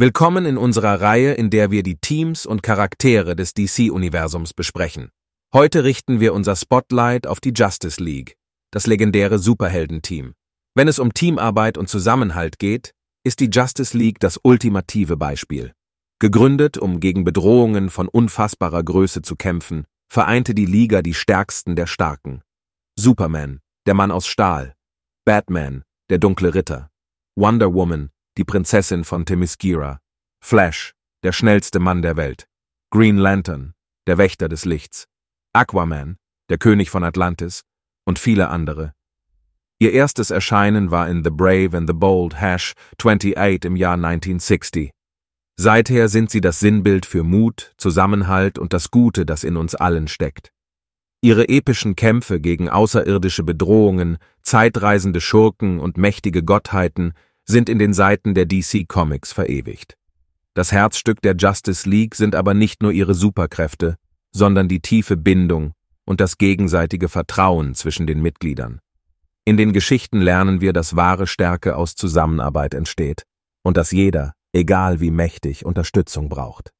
Willkommen in unserer Reihe, in der wir die Teams und Charaktere des DC-Universums besprechen. Heute richten wir unser Spotlight auf die Justice League, das legendäre Superheldenteam. Wenn es um Teamarbeit und Zusammenhalt geht, ist die Justice League das ultimative Beispiel. Gegründet, um gegen Bedrohungen von unfassbarer Größe zu kämpfen, vereinte die Liga die Stärksten der Starken. Superman, der Mann aus Stahl, Batman, der dunkle Ritter, Wonder Woman, die Prinzessin von Themyscira, Flash, der schnellste Mann der Welt, Green Lantern, der Wächter des Lichts, Aquaman, der König von Atlantis und viele andere. Ihr erstes Erscheinen war in The Brave and the Bold Hash 28 im Jahr 1960. Seither sind sie das Sinnbild für Mut, Zusammenhalt und das Gute, das in uns allen steckt. Ihre epischen Kämpfe gegen außerirdische Bedrohungen, zeitreisende Schurken und mächtige Gottheiten sind in den Seiten der DC Comics verewigt. Das Herzstück der Justice League sind aber nicht nur ihre Superkräfte, sondern die tiefe Bindung und das gegenseitige Vertrauen zwischen den Mitgliedern. In den Geschichten lernen wir, dass wahre Stärke aus Zusammenarbeit entsteht und dass jeder, egal wie mächtig, Unterstützung braucht.